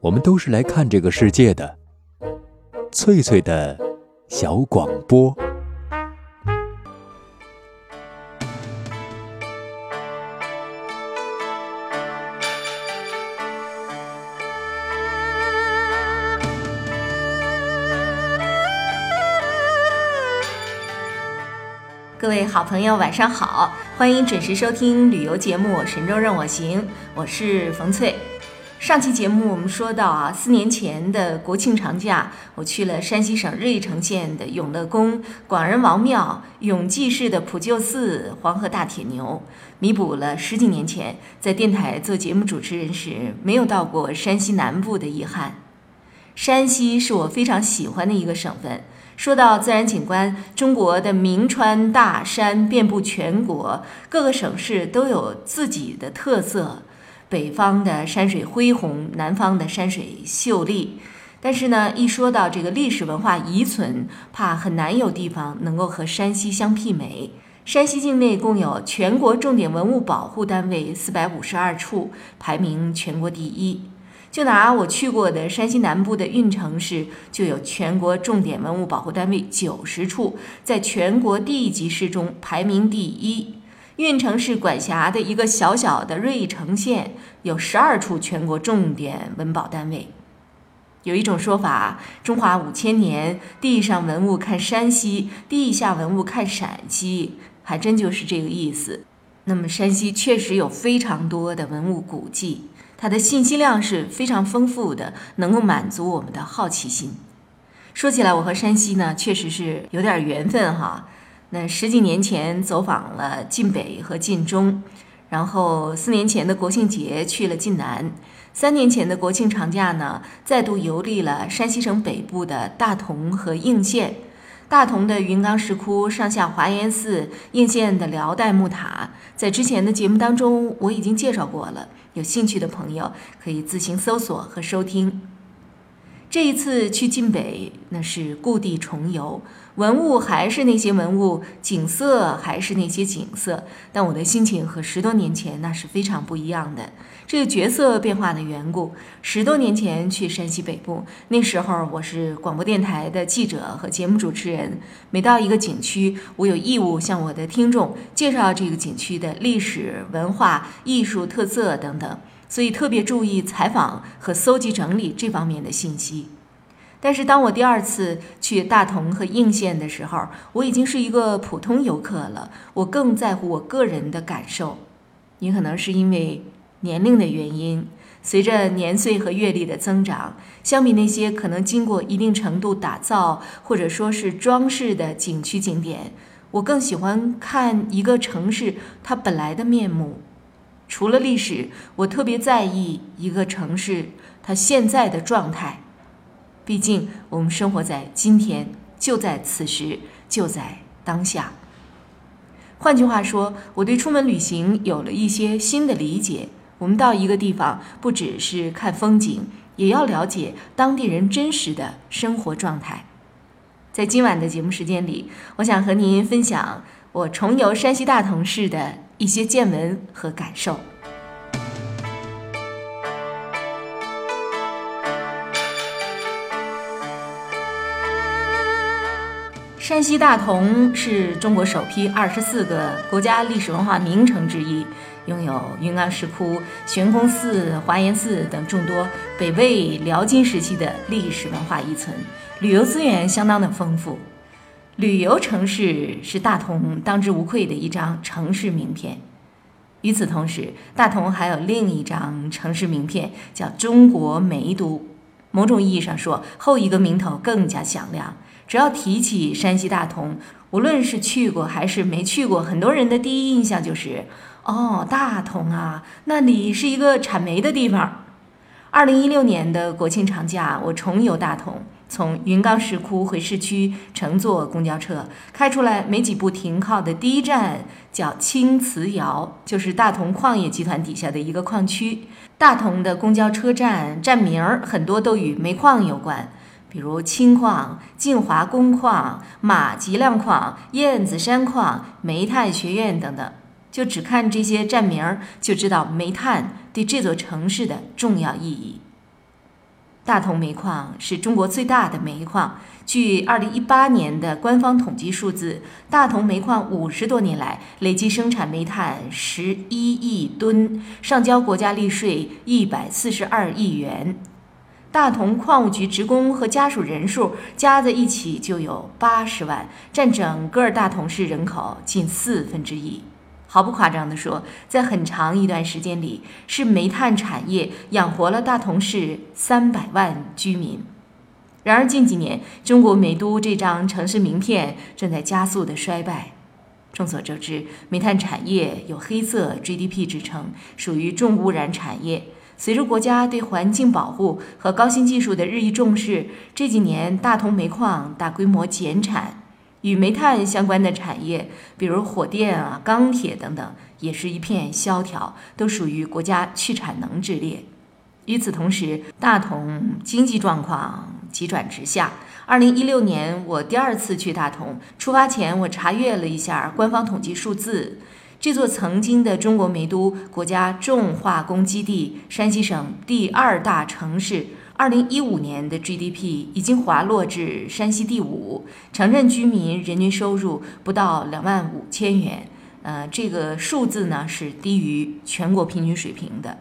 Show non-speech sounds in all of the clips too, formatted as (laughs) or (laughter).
我们都是来看这个世界的。翠翠的小广播。各位好朋友，晚上好，欢迎准时收听旅游节目《神州任我行》，我是冯翠。上期节目我们说到啊，四年前的国庆长假，我去了山西省日翼城县的永乐宫、广仁王庙、永济市的普救寺、黄河大铁牛，弥补了十几年前在电台做节目主持人时没有到过山西南部的遗憾。山西是我非常喜欢的一个省份。说到自然景观，中国的名川大山遍布全国，各个省市都有自己的特色。北方的山水恢宏，南方的山水秀丽。但是呢，一说到这个历史文化遗存，怕很难有地方能够和山西相媲美。山西境内共有全国重点文物保护单位四百五十二处，排名全国第一。就拿我去过的山西南部的运城市，就有全国重点文物保护单位九十处，在全国地级市中排名第一。运城市管辖的一个小小的芮城县，有十二处全国重点文保单位。有一种说法，中华五千年，地上文物看山西，地下文物看陕西，还真就是这个意思。那么，山西确实有非常多的文物古迹。它的信息量是非常丰富的，能够满足我们的好奇心。说起来，我和山西呢确实是有点缘分哈。那十几年前走访了晋北和晋中，然后四年前的国庆节去了晋南，三年前的国庆长假呢再度游历了山西省北部的大同和应县。大同的云冈石窟、上下华严寺、应县的辽代木塔，在之前的节目当中我已经介绍过了。有兴趣的朋友可以自行搜索和收听。这一次去晋北，那是故地重游，文物还是那些文物，景色还是那些景色，但我的心情和十多年前那是非常不一样的。这个角色变化的缘故，十多年前去山西北部，那时候我是广播电台的记者和节目主持人，每到一个景区，我有义务向我的听众介绍这个景区的历史文化、艺术特色等等。所以特别注意采访和搜集整理这方面的信息，但是当我第二次去大同和应县的时候，我已经是一个普通游客了。我更在乎我个人的感受，也可能是因为年龄的原因。随着年岁和阅历的增长，相比那些可能经过一定程度打造或者说是装饰的景区景点，我更喜欢看一个城市它本来的面目。除了历史，我特别在意一个城市它现在的状态。毕竟我们生活在今天，就在此时，就在当下。换句话说，我对出门旅行有了一些新的理解。我们到一个地方，不只是看风景，也要了解当地人真实的生活状态。在今晚的节目时间里，我想和您分享我重游山西大同市的。一些见闻和感受。山西大同是中国首批二十四个国家历史文化名城之一，拥有云冈石窟、悬空寺、华严寺等众多北魏、辽金时期的历史文化遗存，旅游资源相当的丰富。旅游城市是大同当之无愧的一张城市名片。与此同时，大同还有另一张城市名片，叫“中国煤都”。某种意义上说，后一个名头更加响亮。只要提起山西大同，无论是去过还是没去过，很多人的第一印象就是：“哦，大同啊，那里是一个产煤的地方。”二零一六年的国庆长假，我重游大同。从云冈石窟回市区，乘坐公交车开出来没几步，停靠的第一站叫青瓷窑，就是大同矿业集团底下的一个矿区。大同的公交车站站名儿很多都与煤矿有关，比如青矿、晋华工矿、马吉亮矿、燕子山矿、煤炭学院等等。就只看这些站名儿，就知道煤炭对这座城市的重要意义。大同煤矿是中国最大的煤矿。据2018年的官方统计数字，大同煤矿五十多年来累计生产煤炭11亿吨，上交国家利税142亿元。大同矿务局职工和家属人数加在一起就有80万，占整个大同市人口近四分之一。毫不夸张地说，在很长一段时间里，是煤炭产业养活了大同市300万居民。然而近几年，中国煤都这张城市名片正在加速的衰败。众所周知，煤炭产业有“黑色 GDP” 之称，属于重污染产业。随着国家对环境保护和高新技术的日益重视，这几年大同煤矿大规模减产，与煤炭相关的产业，比如火电啊、钢铁等等，也是一片萧条，都属于国家去产能之列。与此同时，大同经济状况。急转直下。二零一六年，我第二次去大同，出发前我查阅了一下官方统计数字。这座曾经的中国煤都、国家重化工基地、山西省第二大城市，二零一五年的 GDP 已经滑落至山西第五，城镇居民人均收入不到两万五千元。呃，这个数字呢是低于全国平均水平的。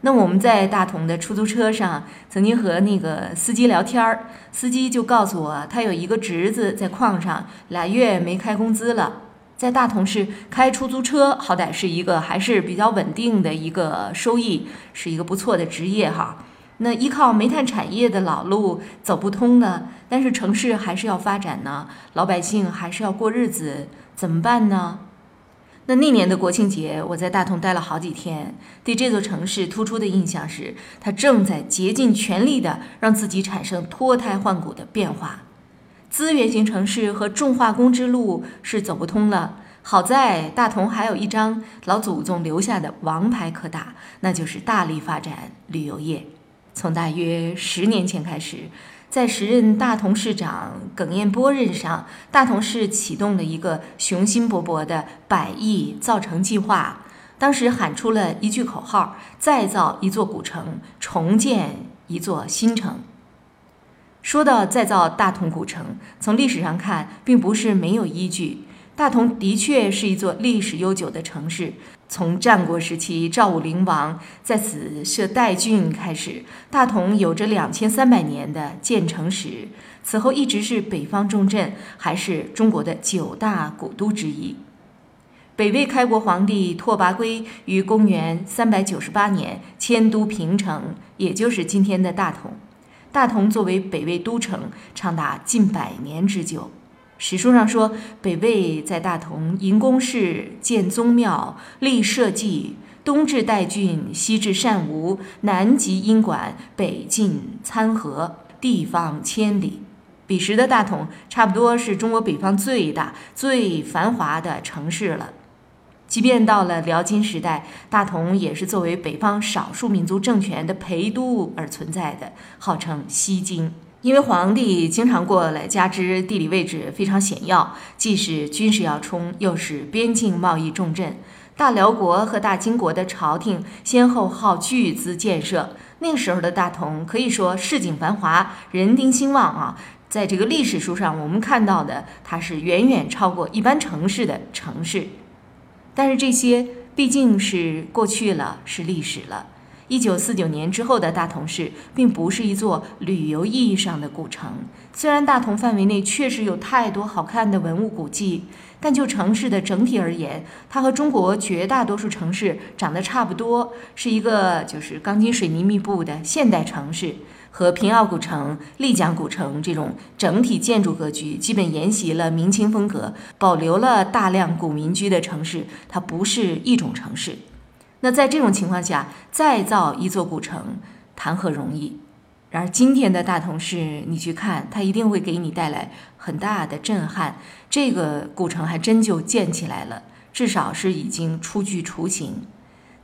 那我们在大同的出租车上，曾经和那个司机聊天儿，司机就告诉我，他有一个侄子在矿上俩月没开工资了。在大同市开出租车，好歹是一个还是比较稳定的一个收益，是一个不错的职业哈。那依靠煤炭产业的老路走不通了，但是城市还是要发展呢，老百姓还是要过日子，怎么办呢？那那年的国庆节，我在大同待了好几天。对这座城市突出的印象是，它正在竭尽全力地让自己产生脱胎换骨的变化。资源型城市和重化工之路是走不通了。好在大同还有一张老祖宗留下的王牌可打，那就是大力发展旅游业。从大约十年前开始。在时任大同市长耿彦波任上，大同市启动了一个雄心勃勃的百亿造城计划。当时喊出了一句口号：“再造一座古城，重建一座新城。”说到再造大同古城，从历史上看，并不是没有依据。大同的确是一座历史悠久的城市。从战国时期赵武灵王在此设代郡开始，大同有着两千三百年的建城史。此后一直是北方重镇，还是中国的九大古都之一。北魏开国皇帝拓跋圭于公元三百九十八年迁都平城，也就是今天的大同。大同作为北魏都城，长达近百年之久。史书上说，北魏在大同营宫室，建宗庙，立社稷，东至代郡，西至善吴，南极阴管，北进参合，地方千里。彼时的大同，差不多是中国北方最大、最繁华的城市了。即便到了辽金时代，大同也是作为北方少数民族政权的陪都而存在的，号称西京。因为皇帝经常过来，加之地理位置非常险要，既是军事要冲，又是边境贸易重镇，大辽国和大金国的朝廷先后耗巨资建设。那个时候的大同可以说市井繁华，人丁兴旺啊。在这个历史书上，我们看到的它是远远超过一般城市的城市。但是这些毕竟是过去了，是历史了。一九四九年之后的大同市，并不是一座旅游意义上的古城。虽然大同范围内确实有太多好看的文物古迹，但就城市的整体而言，它和中国绝大多数城市长得差不多，是一个就是钢筋水泥密布的现代城市。和平遥古城、丽江古城这种整体建筑格局基本沿袭了明清风格，保留了大量古民居的城市，它不是一种城市。那在这种情况下，再造一座古城，谈何容易？然而今天的大同市，你去看，它一定会给你带来很大的震撼。这个古城还真就建起来了，至少是已经初具雏形。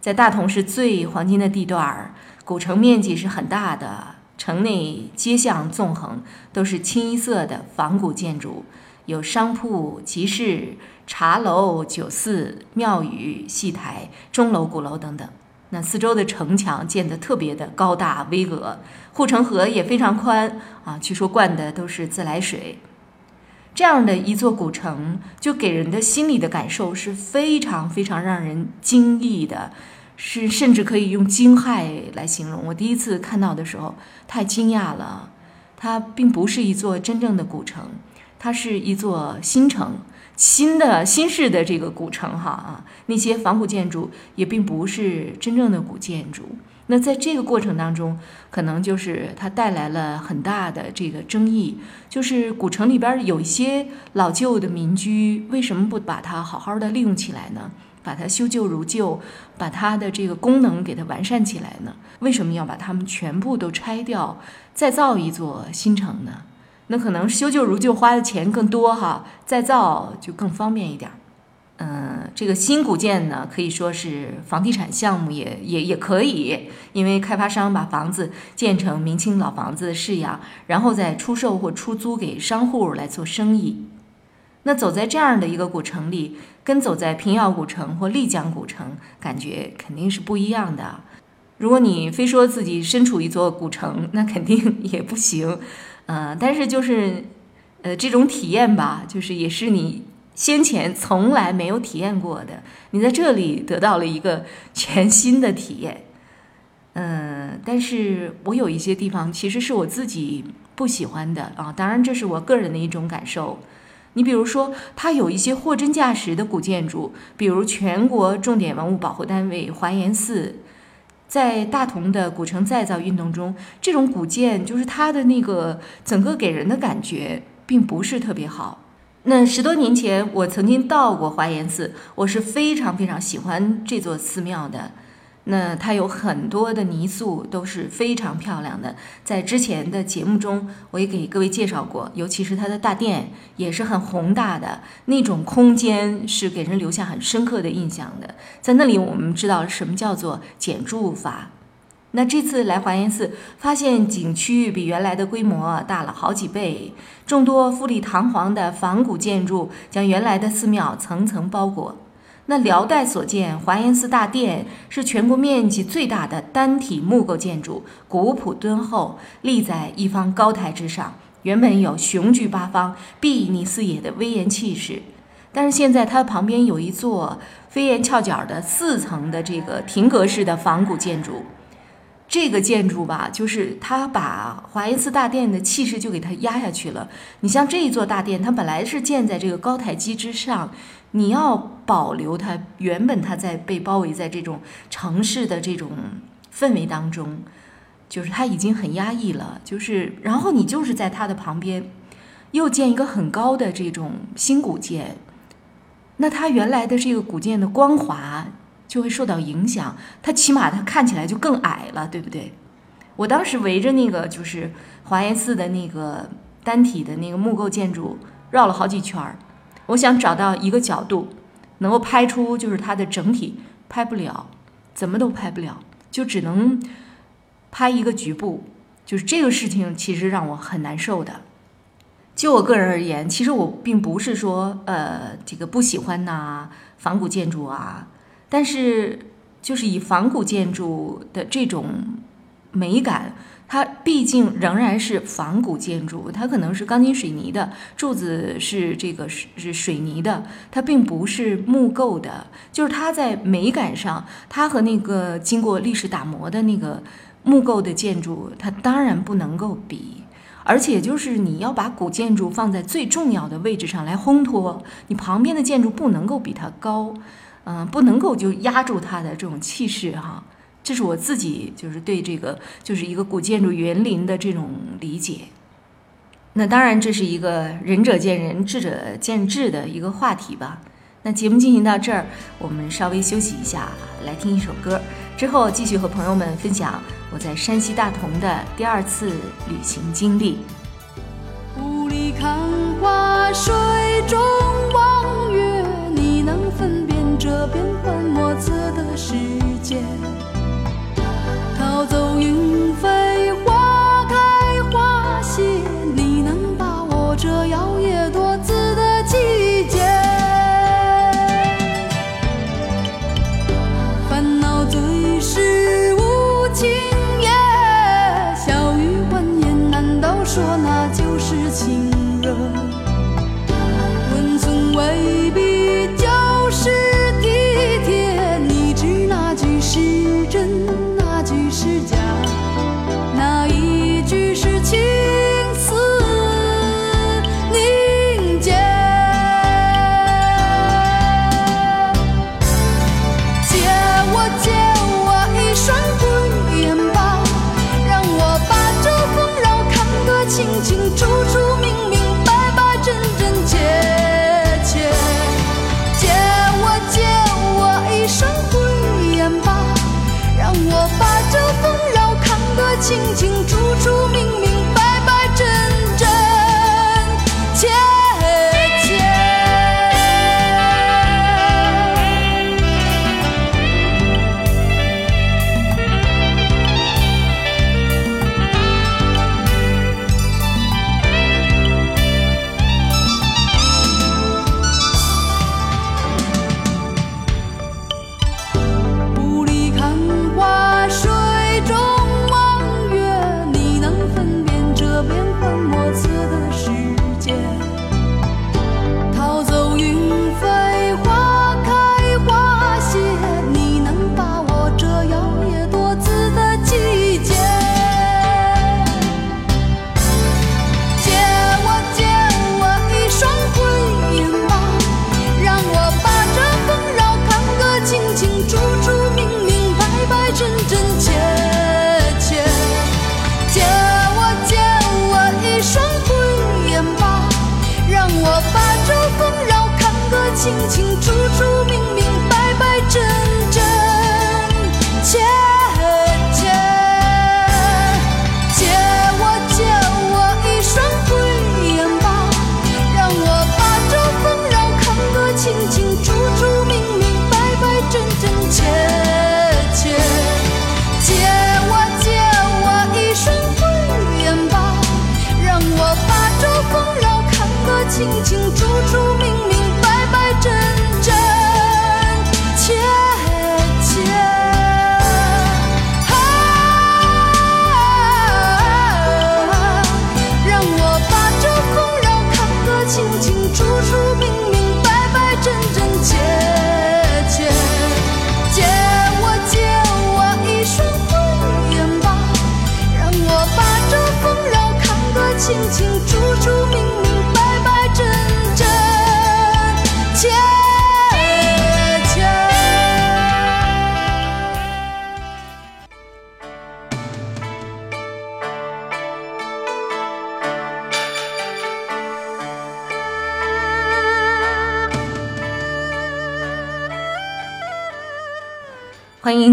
在大同市最黄金的地段儿，古城面积是很大的，城内街巷纵横都是清一色的仿古建筑。有商铺、集市、茶楼、酒肆、庙宇、戏台、钟楼、鼓楼等等。那四周的城墙建得特别的高大巍峨，护城河也非常宽啊，据说灌的都是自来水。这样的一座古城，就给人的心理的感受是非常非常让人惊异的，是甚至可以用惊骇来形容。我第一次看到的时候，太惊讶了。它并不是一座真正的古城，它是一座新城，新的新式的这个古城哈啊，那些仿古建筑也并不是真正的古建筑。那在这个过程当中，可能就是它带来了很大的这个争议，就是古城里边有一些老旧的民居，为什么不把它好好的利用起来呢？把它修旧如旧，把它的这个功能给它完善起来呢？为什么要把它们全部都拆掉，再造一座新城呢？那可能修旧如旧花的钱更多哈，再造就更方便一点。嗯，这个新古建呢，可以说是房地产项目，也也也可以，因为开发商把房子建成明清老房子的式样，然后再出售或出租给商户来做生意。那走在这样的一个古城里，跟走在平遥古城或丽江古城，感觉肯定是不一样的。如果你非说自己身处一座古城，那肯定 (laughs) 也不行。嗯，但是就是，呃，这种体验吧，就是也是你。先前从来没有体验过的，你在这里得到了一个全新的体验。嗯，但是我有一些地方其实是我自己不喜欢的啊，当然这是我个人的一种感受。你比如说，它有一些货真价实的古建筑，比如全国重点文物保护单位华严寺，在大同的古城再造运动中，这种古建就是它的那个整个给人的感觉并不是特别好。那十多年前，我曾经到过华严寺，我是非常非常喜欢这座寺庙的。那它有很多的泥塑都是非常漂亮的，在之前的节目中我也给各位介绍过，尤其是它的大殿也是很宏大的，那种空间是给人留下很深刻的印象的。在那里，我们知道什么叫做简住法。那这次来华严寺，发现景区比原来的规模大了好几倍，众多富丽堂皇的仿古建筑将原来的寺庙层层包裹。那辽代所建华严寺大殿是全国面积最大的单体木构建筑，古朴敦厚，立在一方高台之上，原本有雄踞八方、睥睨四野的威严气势。但是现在它旁边有一座飞檐翘角的四层的这个亭阁式的仿古建筑。这个建筑吧，就是它把华严寺大殿的气势就给它压下去了。你像这一座大殿，它本来是建在这个高台基之上，你要保留它原本它在被包围在这种城市的这种氛围当中，就是它已经很压抑了。就是然后你就是在它的旁边，又建一个很高的这种新古建，那它原来的这个古建的光华。就会受到影响，它起码它看起来就更矮了，对不对？我当时围着那个就是华严寺的那个单体的那个木构建筑绕了好几圈儿，我想找到一个角度能够拍出就是它的整体，拍不了，怎么都拍不了，就只能拍一个局部，就是这个事情其实让我很难受的。就我个人而言，其实我并不是说呃这个不喜欢呐仿古建筑啊。但是，就是以仿古建筑的这种美感，它毕竟仍然是仿古建筑，它可能是钢筋水泥的柱子，是这个是是水泥的，它并不是木构的。就是它在美感上，它和那个经过历史打磨的那个木构的建筑，它当然不能够比。而且，就是你要把古建筑放在最重要的位置上来烘托，你旁边的建筑不能够比它高。嗯，不能够就压住它的这种气势哈，这是我自己就是对这个就是一个古建筑园林的这种理解。那当然这是一个仁者见仁，智者见智的一个话题吧。那节目进行到这儿，我们稍微休息一下，来听一首歌，之后继续和朋友们分享我在山西大同的第二次旅行经历。雾里看花，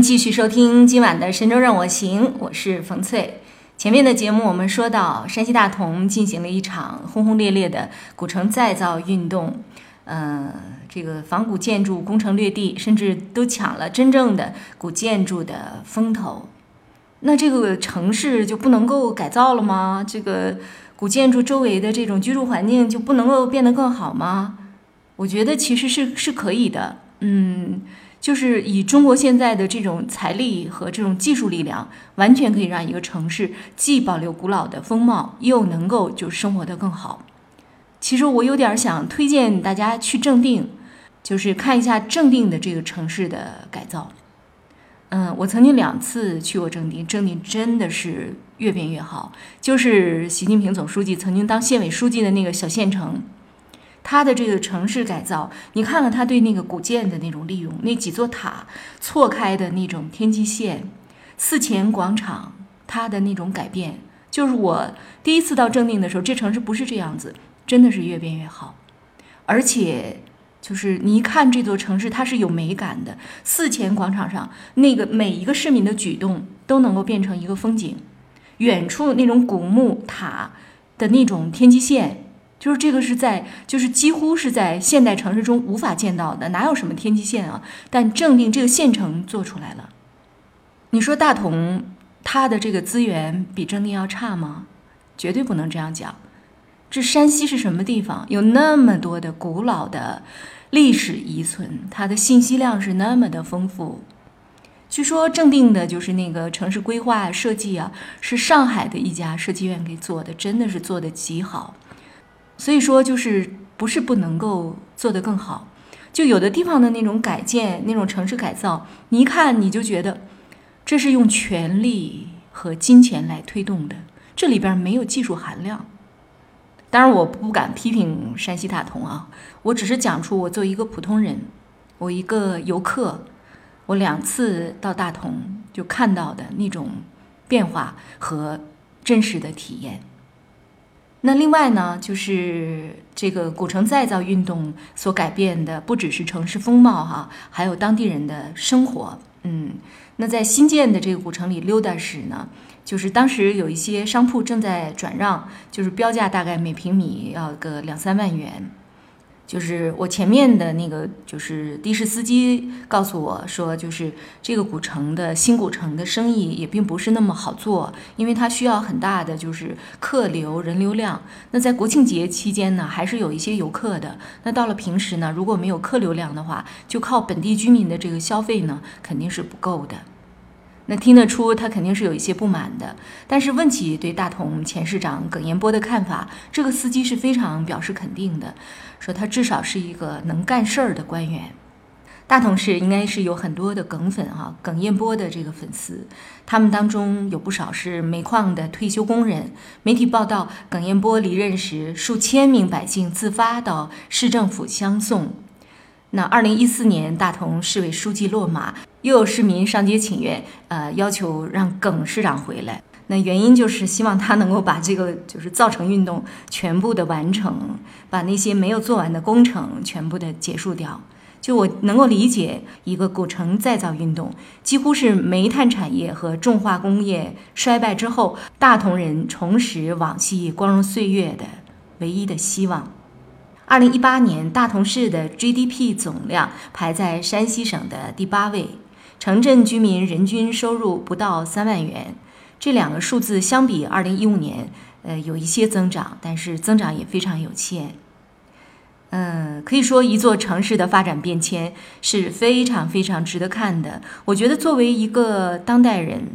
继续收听今晚的《神州任我行》，我是冯翠。前面的节目我们说到，山西大同进行了一场轰轰烈烈的古城再造运动，呃，这个仿古建筑攻城略地，甚至都抢了真正的古建筑的风头。那这个城市就不能够改造了吗？这个古建筑周围的这种居住环境就不能够变得更好吗？我觉得其实是是可以的，嗯。就是以中国现在的这种财力和这种技术力量，完全可以让一个城市既保留古老的风貌，又能够就生活得更好。其实我有点想推荐大家去正定，就是看一下正定的这个城市的改造。嗯，我曾经两次去过正定，正定真的是越变越好。就是习近平总书记曾经当县委书记的那个小县城。它的这个城市改造，你看看它对那个古建的那种利用，那几座塔错开的那种天际线，寺前广场，它的那种改变，就是我第一次到正定的时候，这城市不是这样子，真的是越变越好，而且就是你一看这座城市，它是有美感的。寺前广场上那个每一个市民的举动都能够变成一个风景，远处那种古木塔的那种天际线。就是这个是在，就是几乎是在现代城市中无法见到的，哪有什么天际线啊？但正定这个县城做出来了。你说大同它的这个资源比正定要差吗？绝对不能这样讲。这山西是什么地方？有那么多的古老的历史遗存，它的信息量是那么的丰富。据说正定的就是那个城市规划设计啊，是上海的一家设计院给做的，真的是做的极好。所以说，就是不是不能够做得更好，就有的地方的那种改建、那种城市改造，你一看你就觉得这是用权力和金钱来推动的，这里边没有技术含量。当然，我不敢批评山西大同啊，我只是讲出我作为一个普通人，我一个游客，我两次到大同就看到的那种变化和真实的体验。那另外呢，就是这个古城再造运动所改变的，不只是城市风貌哈，还有当地人的生活。嗯，那在新建的这个古城里溜达时呢，就是当时有一些商铺正在转让，就是标价大概每平米要个两三万元。就是我前面的那个，就是的士司机告诉我说，就是这个古城的新古城的生意也并不是那么好做，因为它需要很大的就是客流人流量。那在国庆节期间呢，还是有一些游客的。那到了平时呢，如果没有客流量的话，就靠本地居民的这个消费呢，肯定是不够的。那听得出他肯定是有一些不满的，但是问起对大同前市长耿彦波的看法，这个司机是非常表示肯定的，说他至少是一个能干事儿的官员。大同市应该是有很多的耿粉哈，耿彦波的这个粉丝，他们当中有不少是煤矿的退休工人。媒体报道，耿彦波离任时，数千名百姓自发到市政府相送。那二零一四年，大同市委书记落马，又有市民上街请愿，呃，要求让耿市长回来。那原因就是希望他能够把这个就是造城运动全部的完成，把那些没有做完的工程全部的结束掉。就我能够理解，一个古城再造运动，几乎是煤炭产业和重化工业衰败之后，大同人重拾往昔光荣岁月的唯一的希望。二零一八年，大同市的 GDP 总量排在山西省的第八位，城镇居民人均收入不到三万元。这两个数字相比二零一五年，呃，有一些增长，但是增长也非常有限。嗯，可以说一座城市的发展变迁是非常非常值得看的。我觉得作为一个当代人，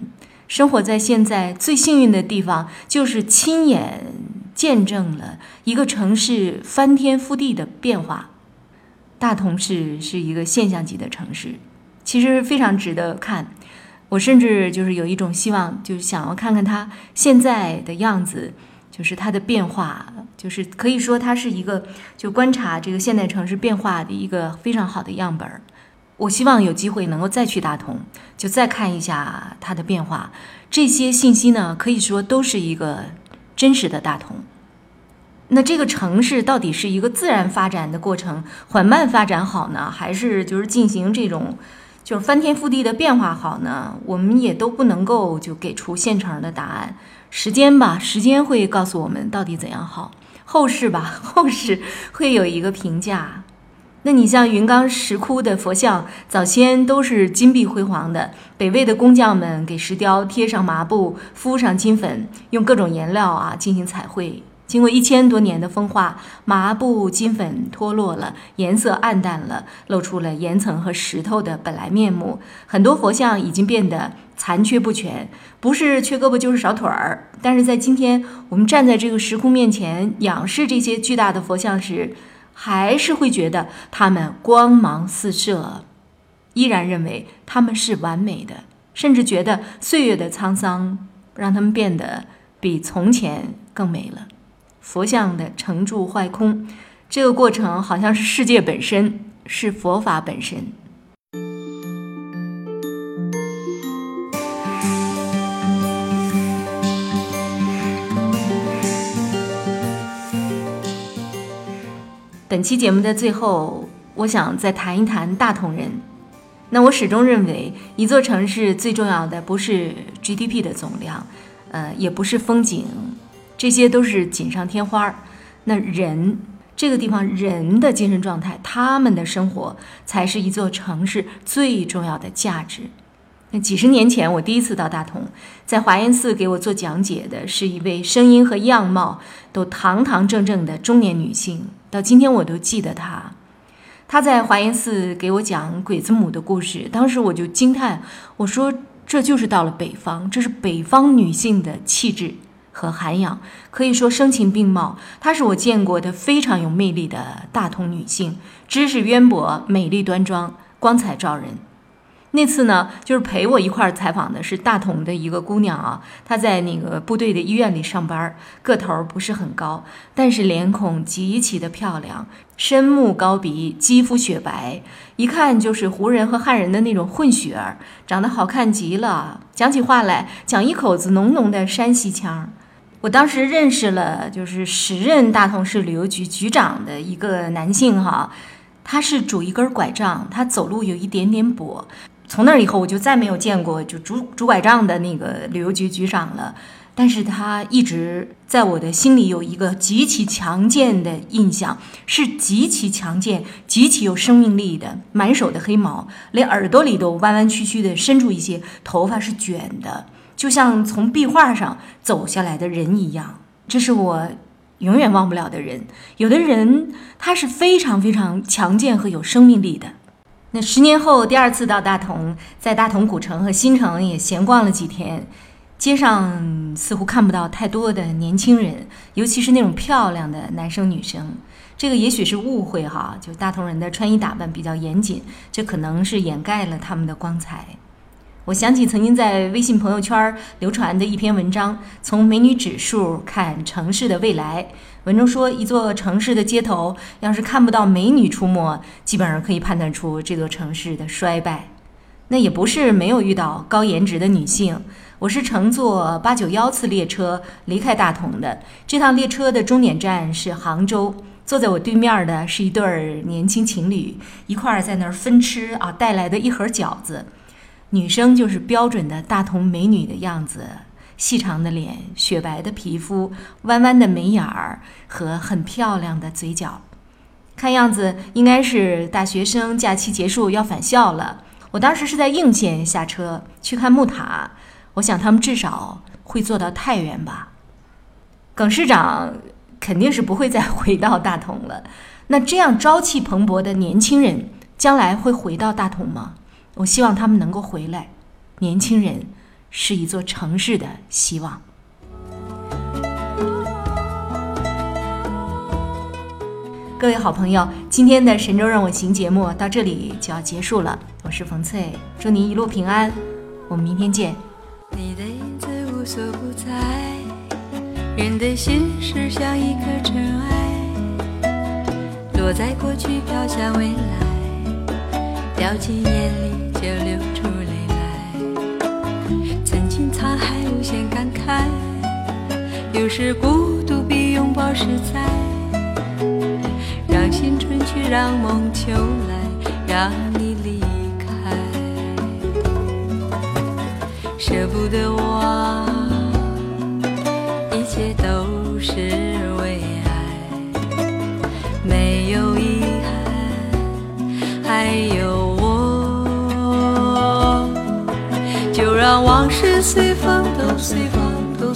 生活在现在最幸运的地方，就是亲眼。见证了一个城市翻天覆地的变化。大同市是一个现象级的城市，其实非常值得看。我甚至就是有一种希望，就是想要看看它现在的样子，就是它的变化，就是可以说它是一个就观察这个现代城市变化的一个非常好的样本儿。我希望有机会能够再去大同，就再看一下它的变化。这些信息呢，可以说都是一个。真实的大同，那这个城市到底是一个自然发展的过程，缓慢发展好呢，还是就是进行这种就是翻天覆地的变化好呢？我们也都不能够就给出现成的答案。时间吧，时间会告诉我们到底怎样好。后世吧，(laughs) 后世会有一个评价。那你像云冈石窟的佛像，早先都是金碧辉煌的。北魏的工匠们给石雕贴上麻布，敷上金粉，用各种颜料啊进行彩绘。经过一千多年的风化，麻布金粉脱落了，颜色暗淡了，露出了岩层和石头的本来面目。很多佛像已经变得残缺不全，不是缺胳膊就是少腿儿。但是在今天，我们站在这个石窟面前，仰视这些巨大的佛像时，还是会觉得它们光芒四射，依然认为他们是完美的，甚至觉得岁月的沧桑让他们变得比从前更美了。佛像的成住坏空，这个过程好像是世界本身，是佛法本身。本期节目的最后，我想再谈一谈大同人。那我始终认为，一座城市最重要的不是 GDP 的总量，呃，也不是风景，这些都是锦上添花。那人，这个地方人的精神状态，他们的生活，才是一座城市最重要的价值。那几十年前，我第一次到大同，在华严寺给我做讲解的是一位声音和样貌都堂堂正正的中年女性，到今天我都记得她。她在华严寺给我讲鬼子母的故事，当时我就惊叹，我说这就是到了北方，这是北方女性的气质和涵养，可以说声情并茂。她是我见过的非常有魅力的大同女性，知识渊博，美丽端庄，光彩照人。那次呢，就是陪我一块儿采访的是大同的一个姑娘啊，她在那个部队的医院里上班，个头不是很高，但是脸孔极其的漂亮，深目高鼻，肌肤雪白，一看就是胡人和汉人的那种混血儿，长得好看极了。讲起话来，讲一口子浓浓的山西腔。我当时认识了，就是时任大同市旅游局局长的一个男性哈，他是拄一根拐杖，他走路有一点点跛。从那以后，我就再没有见过就拄拄拐杖的那个旅游局局长了。但是他一直在我的心里有一个极其强健的印象，是极其强健、极其有生命力的，满手的黑毛，连耳朵里都弯弯曲曲的伸出一些，头发是卷的，就像从壁画上走下来的人一样。这是我永远忘不了的人。有的人他是非常非常强健和有生命力的。那十年后第二次到大同，在大同古城和新城也闲逛了几天。街上似乎看不到太多的年轻人，尤其是那种漂亮的男生女生。这个也许是误会哈，就大同人的穿衣打扮比较严谨，这可能是掩盖了他们的光彩。我想起曾经在微信朋友圈流传的一篇文章，从美女指数看城市的未来。文中说，一座城市的街头要是看不到美女出没，基本上可以判断出这座城市的衰败。那也不是没有遇到高颜值的女性。我是乘坐八九幺次列车离开大同的。这趟列车的终点站是杭州。坐在我对面的是一对儿年轻情侣，一块儿在那儿分吃啊带来的一盒饺子。女生就是标准的大同美女的样子，细长的脸，雪白的皮肤，弯弯的眉眼儿和很漂亮的嘴角。看样子应该是大学生，假期结束要返校了。我当时是在应县下车去看木塔。我想他们至少会坐到太原吧。耿市长肯定是不会再回到大同了。那这样朝气蓬勃的年轻人，将来会回到大同吗？我希望他们能够回来。年轻人是一座城市的希望。各位好朋友，今天的《神州让我行》节目到这里就要结束了。我是冯翠，祝您一路平安。我们明天见。你的影子无所不在，人的心事像一颗尘埃，落在过去飘向未来，掉进眼里限感慨，有时孤独比拥抱实在。让青春去，让梦秋来，让你离开。舍不得忘，一切都是为爱，没有遗憾，还有我。就让往事随风，都随风，